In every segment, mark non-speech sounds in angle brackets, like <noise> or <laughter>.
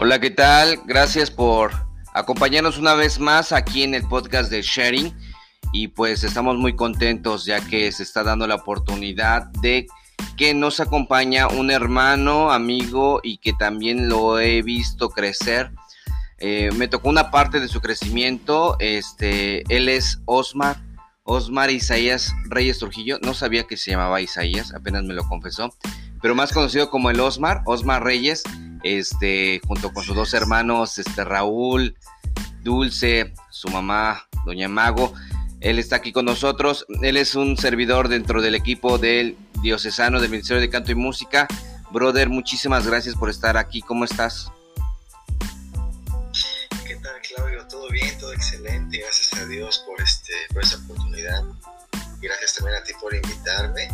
Hola, ¿qué tal? Gracias por acompañarnos una vez más aquí en el podcast de Sharing. Y pues estamos muy contentos ya que se está dando la oportunidad de que nos acompaña un hermano, amigo y que también lo he visto crecer. Eh, me tocó una parte de su crecimiento. Este, él es Osmar, Osmar Isaías Reyes Trujillo. No sabía que se llamaba Isaías, apenas me lo confesó. Pero más conocido como el Osmar, Osmar Reyes, este, junto con sus dos hermanos, este, Raúl, Dulce, su mamá, Doña Mago. Él está aquí con nosotros. Él es un servidor dentro del equipo del diocesano del Ministerio de Canto y Música. Brother, muchísimas gracias por estar aquí. ¿Cómo estás? ¿Qué tal, Claudio? ¿Todo bien? ¿Todo excelente? Gracias a Dios por, esta oportunidad. Gracias también a ti por invitarme.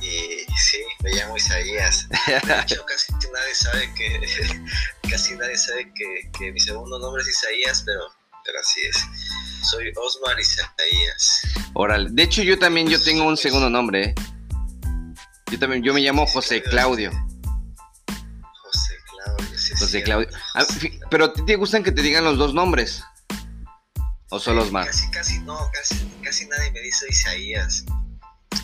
Y sí, me llamo Isaías. De hecho, casi nadie sabe que, <laughs> casi nadie sabe que, que mi segundo nombre es Isaías, pero, pero así es. Soy Osmar Isaías. Órale. De hecho, yo también yo tengo un segundo nombre. ¿eh? Yo también, yo me llamo José Claudio. José Claudio, sí, José Claudio. Ah, pero ¿a ti te gustan que te digan los dos nombres? ¿O solo Osmar? Casi, casi no, casi, casi nadie me dice Isaías.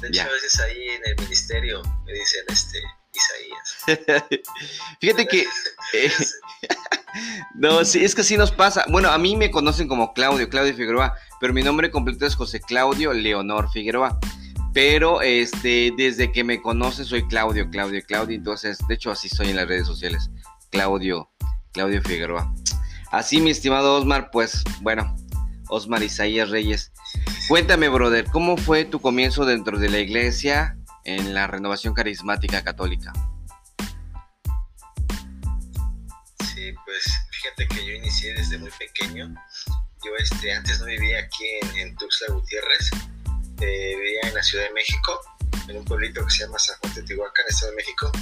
De hecho, Ya. a veces ahí en el ministerio me dicen este Isaías. <laughs> Fíjate que... eh, <laughs> no, sí, es que así nos pasa. Bueno, a mí me conocen como Claudio, Claudio Figueroa, pero mi nombre completo es José Claudio Leonor Figueroa. Pero este, desde que me conocen soy Claudio, Claudio, Claudio. Entonces, de hecho, así soy en las redes sociales. Claudio, Claudio Figueroa. Así, mi estimado Osmar, pues, bueno, Osmar Isaías Reyes. Cuéntame, brother, ¿cómo fue tu comienzo dentro de la iglesia en la renovación carismática católica? Sí, pues fíjate que yo inicié desde muy pequeño. Yo este, antes no vivía aquí en, en Tuxtla Gutiérrez, eh, vivía en la Ciudad de México, en un pueblito que se llama San Juan Teotihuacán, Estado de México.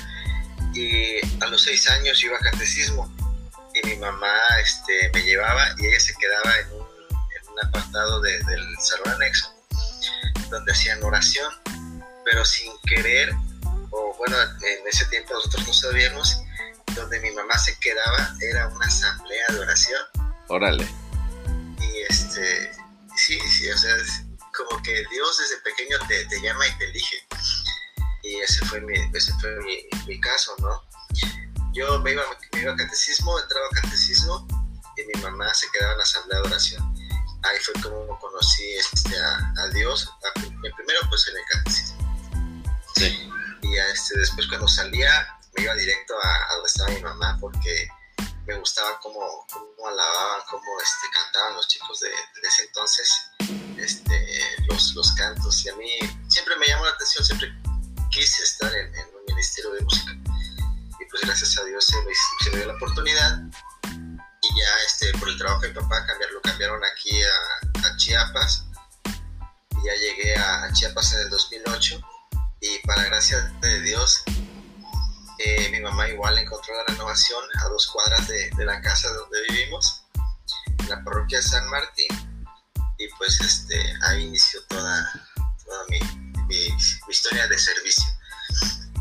Y a los seis años yo iba a catecismo y mi mamá este, me llevaba y ella se quedaba en un, un apartado de- del salón anexo donde hacían oración, pero sin querer, o bueno, en ese tiempo nosotros no sabíamos, donde mi mamá se quedaba era una asamblea de oración. Órale. y este sí sí o sea es como que Dios desde pequeño te, te llama y te elige. Y ese fue mi ese fue mi, mi caso no yo me iba, me iba a catecismo entraba a catecismo y mi mamá se quedaba en la asamblea de oración ahí fue como conocí este, a, a Dios a- primero pues en el catecismo Sí. y este, después cuando salía me iba directo a, a donde estaba mi mamá porque me gustaba cómo, cómo alababan, cómo este, cantaban los chicos de, de ese entonces este, los, los cantos. Y a mí siempre me llamó la atención, siempre quise estar en, en un ministerio de música. Y pues gracias a Dios se me, se me dio la oportunidad. Y ya este, por el trabajo de mi papá cambiar, lo cambiaron aquí a, Chiapas. Y ya llegué a, Chiapas en el 2008. Y para gracia de Dios, eh, mi mamá igual encontró la renovación a dos cuadras de, la casa donde vivimos, en la parroquia de San Martín, y pues este, ahí inició toda, toda mi- mi historia de servicio.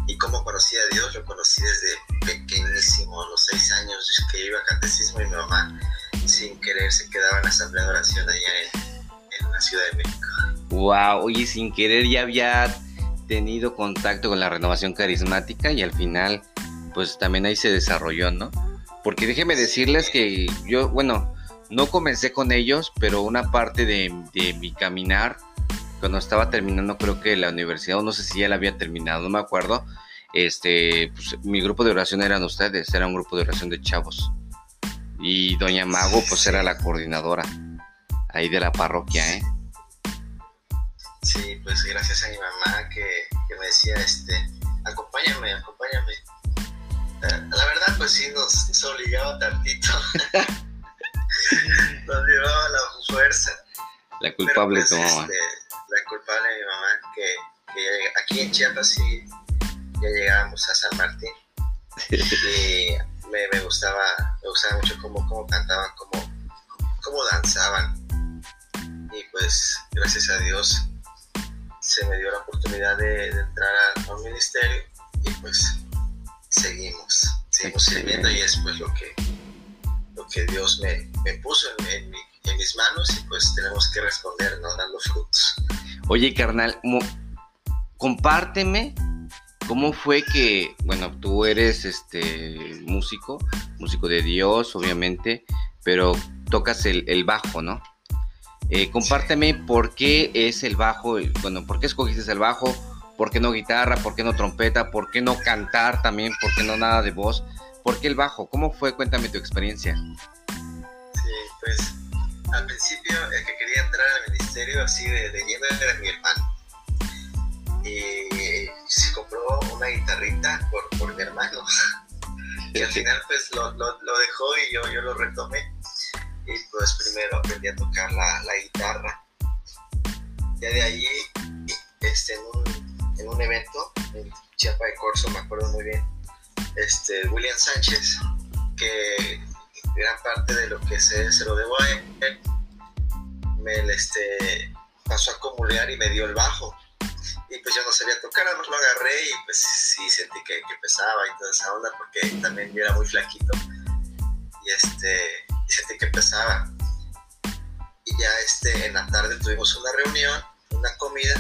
Y cómo conocí a Dios, lo conocí desde pequeñísimo, a los seis años que iba a catecismo y mi mamá, sin querer, se quedaba en la asamblea de oración allá en, en la Ciudad de México. Wow, oye, sin querer ya había tenido contacto con la renovación carismática y al final, pues también ahí se desarrolló, ¿no? Porque déjeme decirles que yo, bueno, no comencé con ellos, pero una parte de, de mi caminar, cuando estaba terminando, creo que la universidad, o no sé si ya la había terminado, no me acuerdo, este, pues mi grupo de oración eran ustedes, era un grupo de oración de chavos. Y Doña Mago, pues era la coordinadora ahí de la parroquia, ¿eh? Sí, pues gracias a mi mamá que, que me decía, este, acompáñame, acompáñame. La verdad, pues sí, nos, nos obligaba tantito. <laughs> <laughs> nos llevaba la fuerza. La culpable Pero, tu pues, mamá. este, aquí en Chiapas sí, ya llegábamos a San Martín. <laughs> y me, me gustaba, me gustaba mucho cómo, cómo cantaban, cómo, cómo danzaban. Y pues, gracias a Dios, se me dio la oportunidad de, de entrar a, a un ministerio y pues seguimos, seguimos sirviendo y es pues lo que, lo que Dios me, me puso en, en, mis manos y pues tenemos que responder, ¿no? Dando frutos. Oye, carnal, compárteme cómo fue que, bueno, tú eres este músico, músico de Dios, obviamente, pero tocas el, el bajo, ¿no? Eh, compárteme por qué es el bajo, bueno, por qué escogiste el bajo, por qué no guitarra, por qué no trompeta, por qué no cantar también, por qué no nada de voz, por qué el bajo, ¿cómo fue? Cuéntame tu experiencia. Sí, pues al principio el que quería entrar al ministerio así de, de lleno era mi hermano. Y se compró una guitarrita por, por mi hermano. <laughs> y al final pues lo, lo, lo, dejó y yo, yo lo retomé. Y pues primero aprendí a tocar la, la guitarra. Ya de ahí, este, en, un, en un evento en Chiapa de Corso, me acuerdo muy bien, este, William Sánchez, que gran parte de lo que sé se lo debo a él, me este, pasó a acumular y me dio el bajo y pues yo no sabía tocar, además lo agarré y pues sí sentí que, pesaba y toda esa onda porque también yo era muy flaquito y este sentí que pesaba. Y ya este en la tarde tuvimos una reunión una comida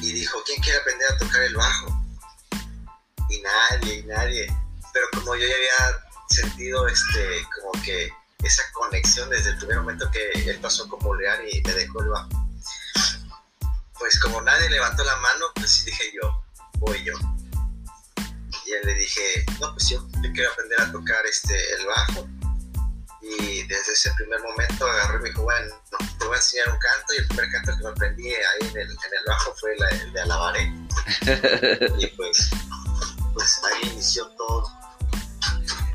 y dijo quién quiere aprender a tocar el bajo y nadie y nadie. Pero como yo ya había sentido este como que esa conexión desde el primer momento que él pasó como leal y me dejó el bajo pues como nadie levantó la mano, pues dije yo, voy yo. Y él le dije, no, pues yo, yo quiero aprender a tocar este, el bajo. Y desde ese primer momento agarré y me dijo, bueno, te voy a enseñar un canto. Y el primer canto que me aprendí ahí en el, en el bajo fue el de Alabaré. <laughs> y pues, pues ahí inició todo.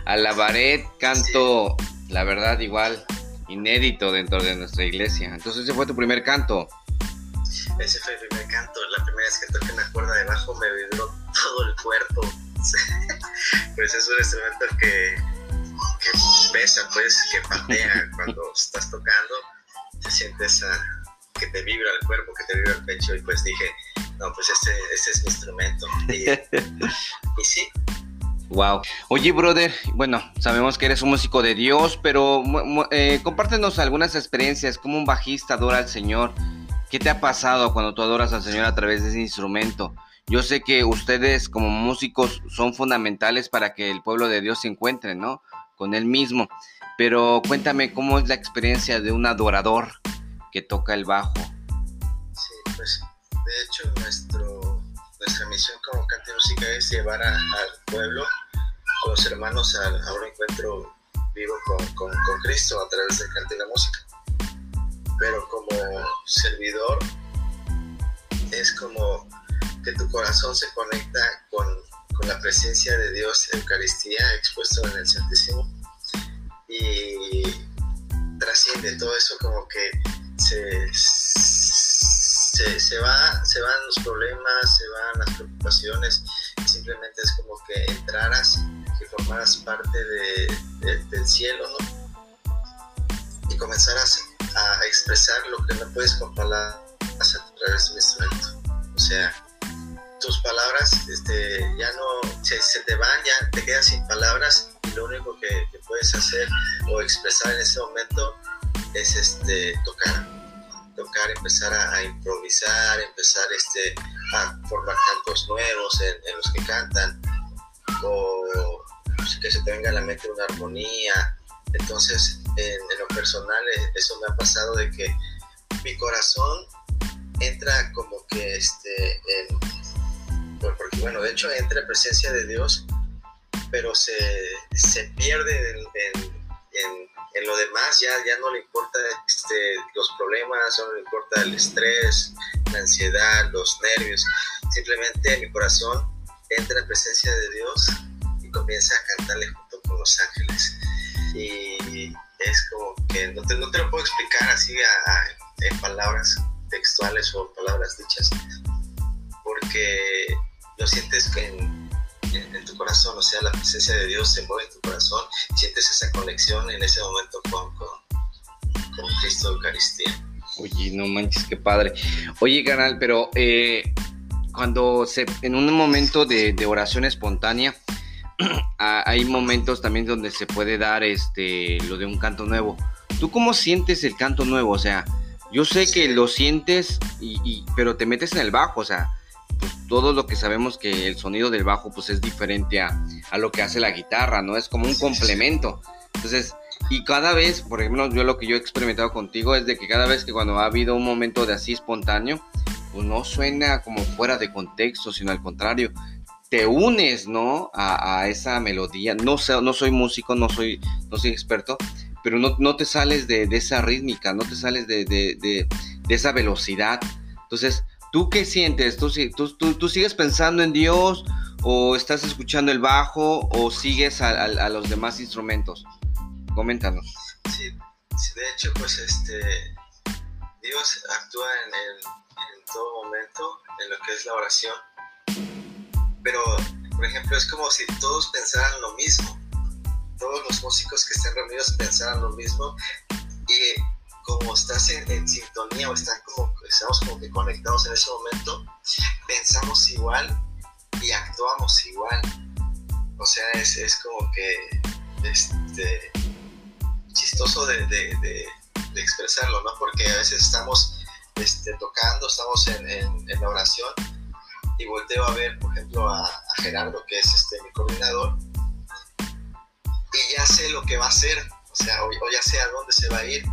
Alabaré, canto, la verdad, igual, inédito dentro de nuestra iglesia. Entonces ese fue tu primer canto. Ese fue el primer canto. La primera vez que toqué una cuerda de bajo me vibró todo el cuerpo. <laughs> pues es un instrumento que, que pesa, pues, que patea cuando estás tocando. Se siente esa, que te vibra el cuerpo, que te vibra el pecho. Y pues dije, no, pues este, este es mi instrumento. Y, <laughs> y sí, Wow. Oye, brother, bueno, sabemos que eres un músico de Dios, pero eh, compártenos algunas experiencias, como un bajista adora al Señor. ¿Qué te ha pasado cuando tú adoras al Señor a través de ese instrumento? Yo sé que ustedes como músicos son fundamentales para que el pueblo de Dios se encuentre, ¿no? Con Él mismo. Pero cuéntame cómo es la experiencia de un adorador que toca el bajo. Sí, pues de hecho nuestro, nuestra misión como Cante Música es llevar al pueblo, a los hermanos a, un encuentro vivo con, con, con Cristo a través del cante y la música pero como servidor es como que tu corazón se conecta con, con la presencia de Dios, Eucaristía expuesto en el Santísimo y trasciende todo eso como que se, se, va, se van los problemas, se van las preocupaciones, simplemente es como que entraras, que formaras parte de, del cielo, ¿no? Y comenzaras a expresar lo que no puedes con palabras a través de un instrumento. O sea, tus palabras este, ya no se, te van, ya te quedas sin palabras y lo único que, puedes hacer o expresar en ese momento es este, tocar. Tocar, empezar a, improvisar, empezar este, a formar cantos nuevos en, los que cantan o que se te venga a la mente una armonía. Entonces, en, lo personal eh, eso me ha pasado de que mi corazón entra como que este en, porque bueno de hecho entra en presencia de Dios pero se, se pierde en, en, en, lo demás ya, ya no le importa este, los problemas no le importa el estrés la ansiedad los nervios. Simplemente mi corazón entra en presencia de Dios y comienza a cantarle junto con los ángeles. Y es como que no te, no te lo puedo explicar así en palabras textuales o palabras dichas, porque lo sientes en, en, tu corazón, o sea, la presencia de Dios se mueve en tu corazón, sientes esa conexión en ese momento con, con, con Cristo Eucaristía. Oye, no manches, qué padre. Oye, canal, pero eh, cuando se, en un momento de, de oración espontánea, <clears throat> hay momentos también donde se puede dar este lo de un canto nuevo. ¿Tú cómo sientes el canto nuevo? O sea, yo sé que lo sientes, y, pero te metes en el bajo, o sea, pues todo lo que sabemos que el sonido del bajo pues es diferente a, a lo que hace la guitarra, ¿no? Es como un complemento. Entonces, y cada vez, por ejemplo, yo lo que yo he experimentado contigo es de que cada vez que cuando ha habido un momento de así espontáneo, pues no suena como fuera de contexto, sino al contrario, te unes, ¿no? A, esa melodía. No, sé, no soy músico, no soy, no soy experto, pero no, no te sales de, esa rítmica, no te sales de, de, esa velocidad. Entonces, ¿tú qué sientes? ¿Tú, tú, tú, sigues pensando en Dios o estás escuchando el bajo o sigues a, a los demás instrumentos? Coméntanos. Sí, de hecho, pues este, Dios actúa en, en todo momento en lo que es la oración, pero, por ejemplo, es como si todos pensaran lo mismo, todos los músicos que están reunidos pensaran lo mismo y como estás en, sintonía o están como, estamos como que conectados en ese momento, pensamos igual y actuamos igual. O sea, es, es como que este, chistoso de, de, expresarlo, ¿no? Porque a veces estamos este, tocando, estamos en, en, la oración y volteo a ver, por ejemplo, a, Gerardo, que es este, mi coordinador, y ya sé lo que va a hacer, o sea, o, ya sé a dónde se va a ir,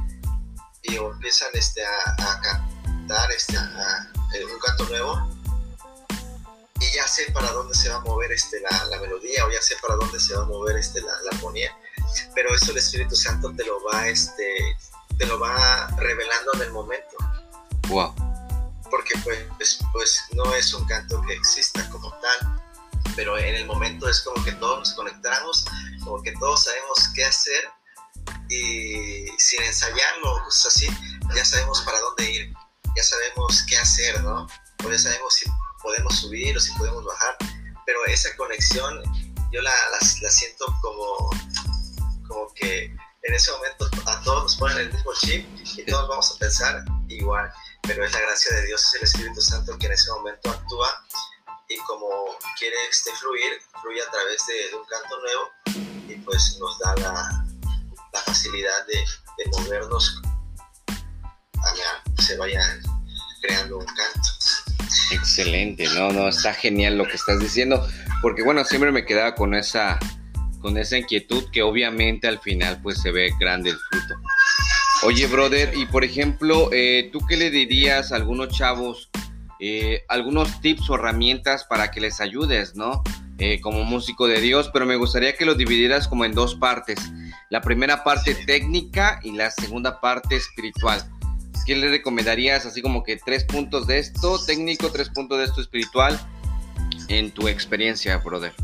y empiezan este, a, cantar este, a, un canto nuevo, y ya sé para dónde se va a mover este, la, la melodía, o ya sé para dónde se va a mover este, la, la armonía pero eso el Espíritu Santo te lo va, este, te lo va revelando en el momento. Wow. Porque pues, pues no es un canto que exista como tal, pero en el momento es como que todos nos conectamos, como que todos sabemos qué hacer y sin ensayarlo, pues así, ya sabemos para dónde ir, ya sabemos qué hacer, ¿no? O ya sabemos si podemos subir o si podemos bajar, pero esa conexión yo la, la siento como como que en ese momento a todos nos ponen el mismo chip y todos vamos a pensar igual, pero es la gracia de Dios, es el Espíritu Santo que en ese momento actúa y como quiere este, fluir, fluye a través de, un canto nuevo y pues nos da la, la facilidad de, de, movernos a que se vaya creando un canto. Excelente, no, no, está genial lo que estás diciendo, porque bueno, siempre me quedaba con esa con esa inquietud que obviamente al final pues se ve grande el fruto. Oye, brother, y por ejemplo, eh, ¿tú qué le dirías a algunos chavos, eh, algunos tips o herramientas para que les ayudes, ¿no? Eh, como músico de Dios, pero me gustaría que lo dividieras como en dos partes. La primera parte técnica y la segunda parte espiritual. ¿Qué le recomendarías así como que tres puntos de esto técnico, tres puntos de esto espiritual en tu experiencia, brother?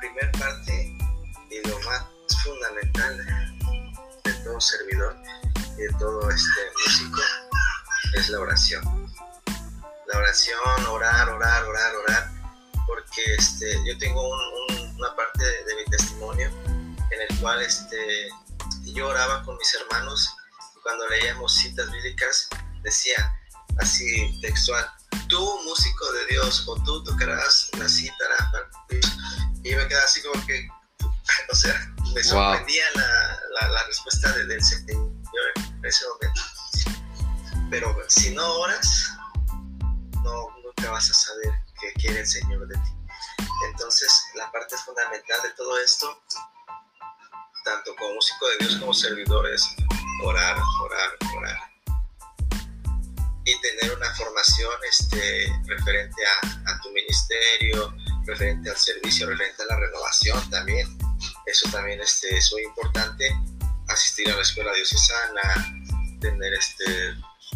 primera parte y lo más fundamental servidor y de todo este músico es la oración. La oración, orar, orar, orar, orar, porque este, yo tengo una parte de, mi testimonio en el cual este, yo oraba con mis hermanos cuando leíamos citas bíblicas decía así textual, tú músico de Dios o tú tocarás la cita y me quedaba así como que, <laughs> o sea, me sorprendía la, la, respuesta del Señor en ese momento. Pero si no oras, no, nunca vas a saber qué quiere el Señor de ti. Entonces, la parte fundamental de todo esto, tanto como músico de Dios como servidor, es orar, orar, orar. Y tener una formación este, referente a, a tu ministerio, referente al servicio, referente a la renovación también. Eso también este, es muy importante. Asistir a la escuela diocesana, tener este,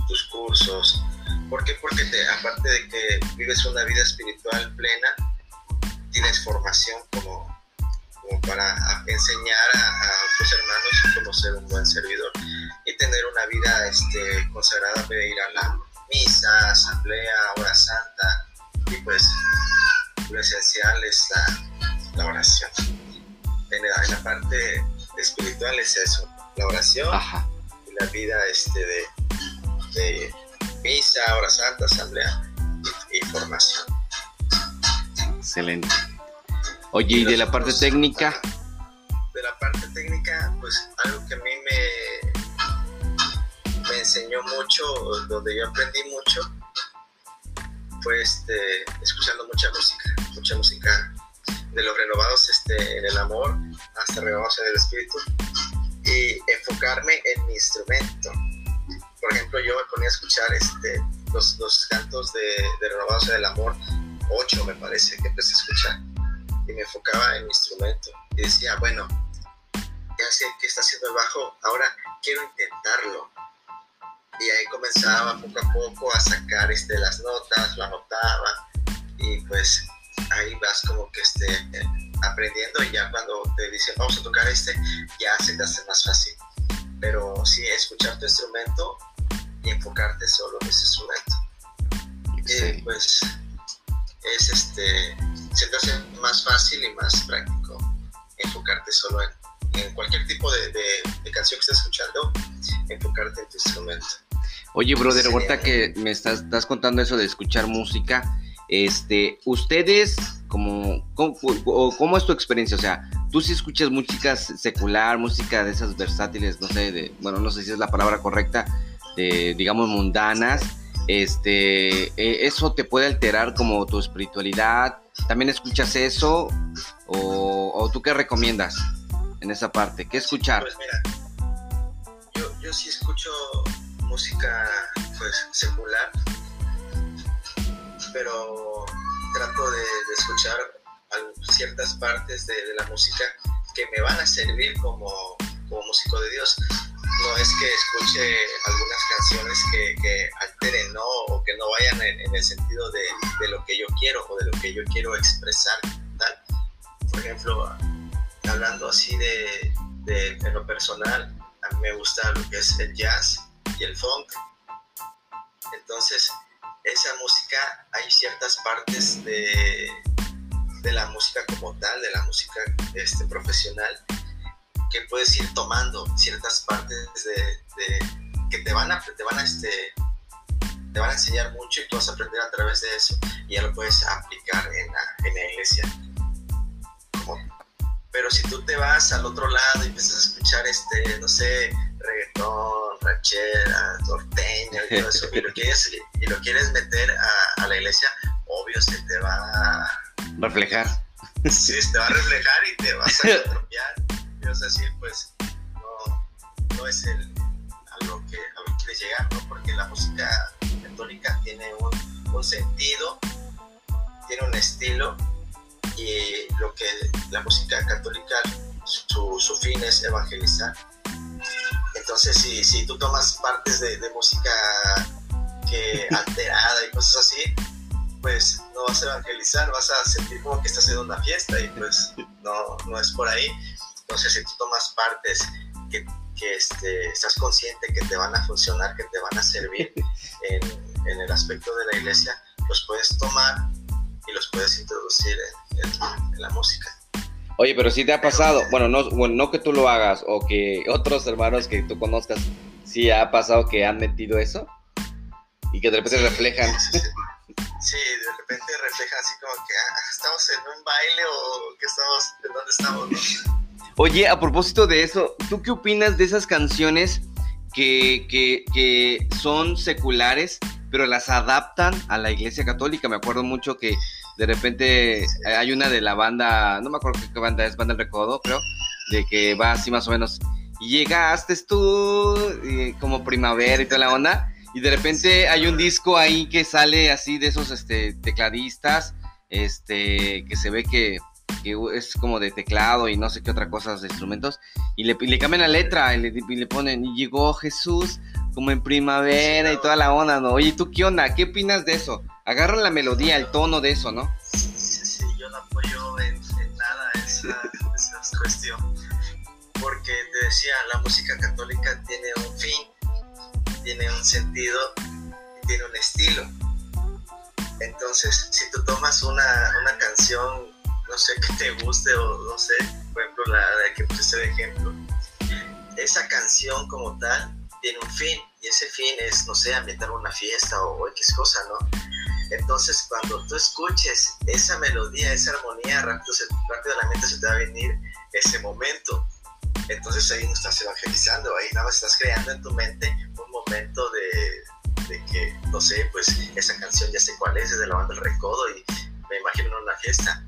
tus cursos. ¿Por qué? Porque te, aparte de que vives una vida espiritual plena, tienes formación como, para enseñar a, tus hermanos cómo ser un buen servidor y tener una vida este, consagrada de ir a la misa, asamblea, hora santa y pues lo esencial es la, oración. En la, parte espiritual es eso, la oración y la vida este de, misa, hora santa, asamblea y, formación. Excelente. Oye, ¿y de la parte técnica? De la parte técnica, pues algo que a mí me, me enseñó mucho, donde yo aprendí mucho, fue este, escuchando mucha música, mucha música de los renovados este, en el amor hasta renovados en el espíritu y enfocarme en mi instrumento. Por ejemplo, yo me ponía a escuchar este, los, los cantos de, de renovados en el amor, ocho me parece que empecé a escuchar y me enfocaba en mi instrumento y decía, bueno, ya sé que está haciendo el bajo, ahora quiero intentarlo. Y ahí comenzaba poco a poco a sacar este, las notas, lo anotaba y pues ahí vas como que este, aprendiendo y ya cuando te dicen vamos a tocar este, ya se te hace más fácil. Pero sí, escuchar tu instrumento y enfocarte solo en ese instrumento. Y pues es este, se te hace más fácil y más práctico enfocarte solo en, en cualquier tipo de, de, canción que estés escuchando, enfocarte en tu instrumento. Oye, brother, ahorita que me estás, estás contando eso de escuchar música, este, ustedes, como, ¿cómo, es tu experiencia? O sea, tú sí escuchas música secular, música de esas versátiles, no sé, de, bueno, no sé si es la palabra correcta, de, digamos, mundanas. Este, e, ¿eso te puede alterar como tu espiritualidad? ¿También escuchas eso? ¿O, tú qué recomiendas en esa parte? ¿Qué escuchar? Pues mira, yo, yo sí escucho música pues secular pero trato de, escuchar ciertas partes de, la música que me van a servir como, músico de Dios. No es que escuche algunas canciones que, alteren. O que no vayan en, el sentido de, lo que yo quiero o de lo que yo quiero expresar. Por ejemplo, hablando así de, en lo personal, a mí me gusta lo que es el jazz y el funk. Entonces, esa música hay ciertas partes de, de la música como tal, de la música este, profesional, que puedes ir tomando ciertas partes de, que te van a, te van a, este, te van a enseñar mucho y tú vas a aprender a través de eso y ya lo puedes aplicar en la, en la iglesia. pero si tú te vas al otro lado y empiezas a escuchar, este, no sé, reggaetón, ranchera, norteño y todo eso, y lo quieres, y lo quieres meter a, la iglesia, obvio se te va a reflejar. Sí, se te va a reflejar y te vas a atropiar. Y a decir, pues, no, no es el, a, lo que, a lo que quieres llegar, ¿no? Porque la música católica tiene un, un sentido, tiene un estilo, y lo que la música católica, su, su fin es evangelizar entonces, si, si tú tomas partes de, música que <laughs> alterada y cosas así, pues no vas a evangelizar, vas a sentir como que estás en una fiesta y pues no, no es por ahí. Entonces, si tú tomas partes que, que este, estás consciente que te van a funcionar, que te van a servir <laughs> en, en, el aspecto de la iglesia, los puedes tomar y los puedes introducir en, en la música. Oye, pero si te ha pasado, bueno no, bueno, no que tú lo hagas o que otros hermanos que tú conozcas, sí ha pasado que han metido eso y que de repente reflejan. <laughs> Sí, de repente reflejan así como que ah, estamos en un baile o que estamos, ¿en dónde estamos? Oye, a propósito de eso, ¿tú qué opinas de esas canciones que, que, que son seculares, pero las adaptan a la iglesia católica? Me acuerdo mucho que de repente hay una de la banda, no me acuerdo qué banda es, Banda del Recodo, creo, de que va así más o menos, y llegaste tú, como primavera y toda la onda, y de repente hay un disco ahí que sale así de esos este, tecladistas, este, que se ve que, es como de teclado y no sé qué otra cosa de instrumentos, y le, cambian la letra y le, y le ponen, y llegó Jesús como en primavera y toda la onda, ¿no? Oye, ¿tú qué onda? ¿Qué opinas de eso? Agarra la melodía, el tono de eso, ¿no? Sí, sí, yo no apoyo en, nada esa, esa cuestión. Porque te decía, la música católica tiene un fin, tiene un sentido tiene un estilo. Entonces, si tú tomas una, una canción, no sé, que te guste o no sé, por ejemplo, la de que puse de ejemplo, esa canción como tal tiene un fin y ese fin es, no sé, ambientar una fiesta o X cosa, ¿no? Entonces, cuando tú escuches esa melodía, esa armonía, rápido, rápidamente se te va a venir ese momento. Entonces ahí no estás evangelizando, ahí nada más estás creando en tu mente un momento de, de que, no sé, pues esa canción ya sé cuál es, es de la banda El Recodo y me imagino en una fiesta.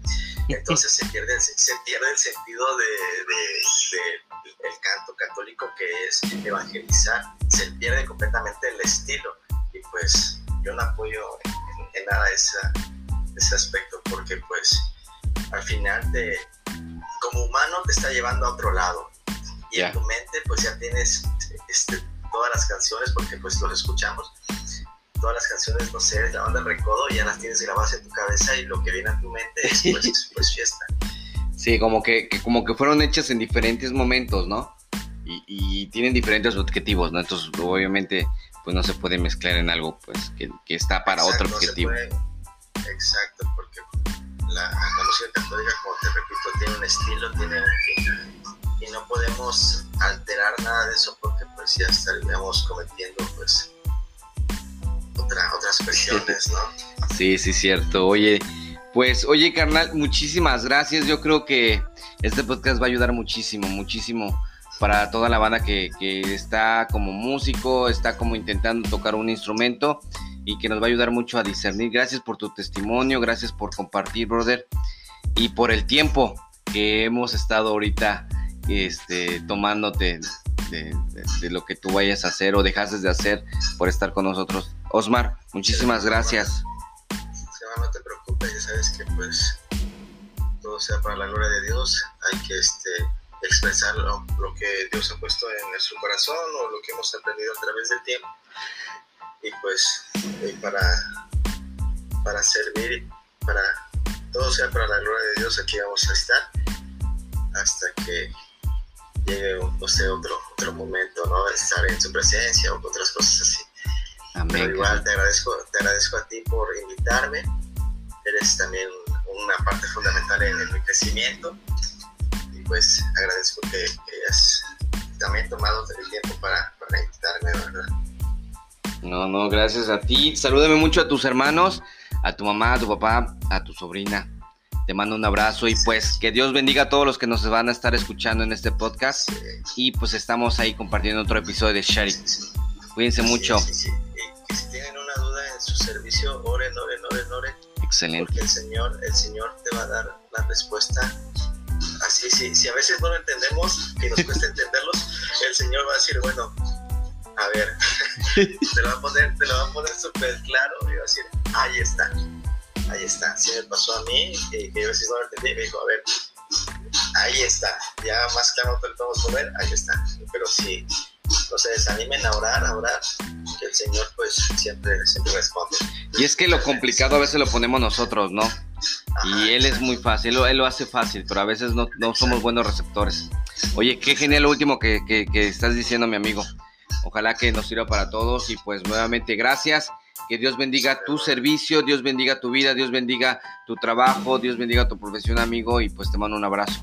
Entonces se pierde, se pierde el sentido de, de, el canto católico que es evangelizar, se pierde completamente el estilo. Y pues yo no apoyo en, nada esa, ese aspecto porque pues al final de como humano te está llevando a otro lado. Y en tu mente pues ya tienes este, todas las canciones porque pues los escuchamos todas las canciones, no sé, de la banda Recodo, ya las tienes grabadas en tu cabeza y lo que viene a tu mente es <laughs> pues, pues fiesta. Sí, como que, como que fueron hechas en diferentes momentos, ¿no? Y, tienen diferentes objetivos, ¿no? Entonces, obviamente, pues no se puede mezclar en algo pues que, está para otro objetivo. exacto, porque la, música católica, como te repito, tiene un estilo, tiene un fin, y no podemos alterar nada de eso porque pues ya estaríamos cometiendo pues otras cuestiones, ¿no? <laughs> Sí, sí, cierto. Oye, pues, oye, carnal, muchísimas gracias. Yo creo que este podcast va a ayudar muchísimo, muchísimo para toda la banda que, que está como músico, está como intentando tocar un instrumento y que nos va a ayudar mucho a discernir. Gracias por tu testimonio, gracias por compartir, brother, y por el tiempo que hemos estado ahorita este, tomándote de, lo que tú vayas a hacer o dejases de hacer por estar con nosotros. Osmar, muchísimas gracias. no te preocupes, ya sabes que pues todo sea para la gloria de Dios, hay que este, expresar lo, que Dios ha puesto en nuestro corazón o lo que hemos aprendido a través del tiempo. Y pues para, para servir, para todo sea para la gloria de Dios, aquí vamos a estar hasta que llegue no otro, otro momento, ¿no? Estar en su presencia o otras cosas así. Pero igual te agradezco, te agradezco a ti por invitarme. Eres también una parte fundamental en, mi crecimiento. Y pues agradezco que, hayas también tomado el tiempo para, para invitarme, ¿verdad? No, no, gracias a ti. Salúdame mucho a tus hermanos, a tu mamá, a tu papá, a tu sobrina. Te mando un abrazo y pues que Dios bendiga a todos los que nos van a estar escuchando en este podcast. Y pues estamos ahí compartiendo otro episodio de Sharing. Cuídense mucho. Sí, y si tienen una duda en su servicio, oren, oren, oren, oren. Excelente. Porque el Señor, el Señor te va a dar la respuesta. Así, sí, si a veces no lo entendemos, que nos cuesta entenderlos, el Señor va a decir, bueno, a ver, <laughs> te lo va a poner, te lo va a poner súper claro y va a decir, ahí está ahí está. Sí me pasó a mí, que, que yo a veces no lo entendí, me dijo, a ver, ahí está, ya más claro lo podemos mover, ahí está. Pero si no se desanimen a orar, a orar, que el Señor pues siempre, siempre responde. Y es que lo complicado a veces lo ponemos nosotros, ¿no? y él es muy fácil, él, lo hace fácil, pero a veces no, no somos buenos receptores. Oye, qué genial lo último que, que, que estás diciendo, mi amigo. Ojalá que nos sirva para todos y pues nuevamente gracias. Que Dios bendiga tu servicio, Dios bendiga tu vida, Dios bendiga tu trabajo, Dios bendiga tu profesión, amigo, y pues te mando un abrazo.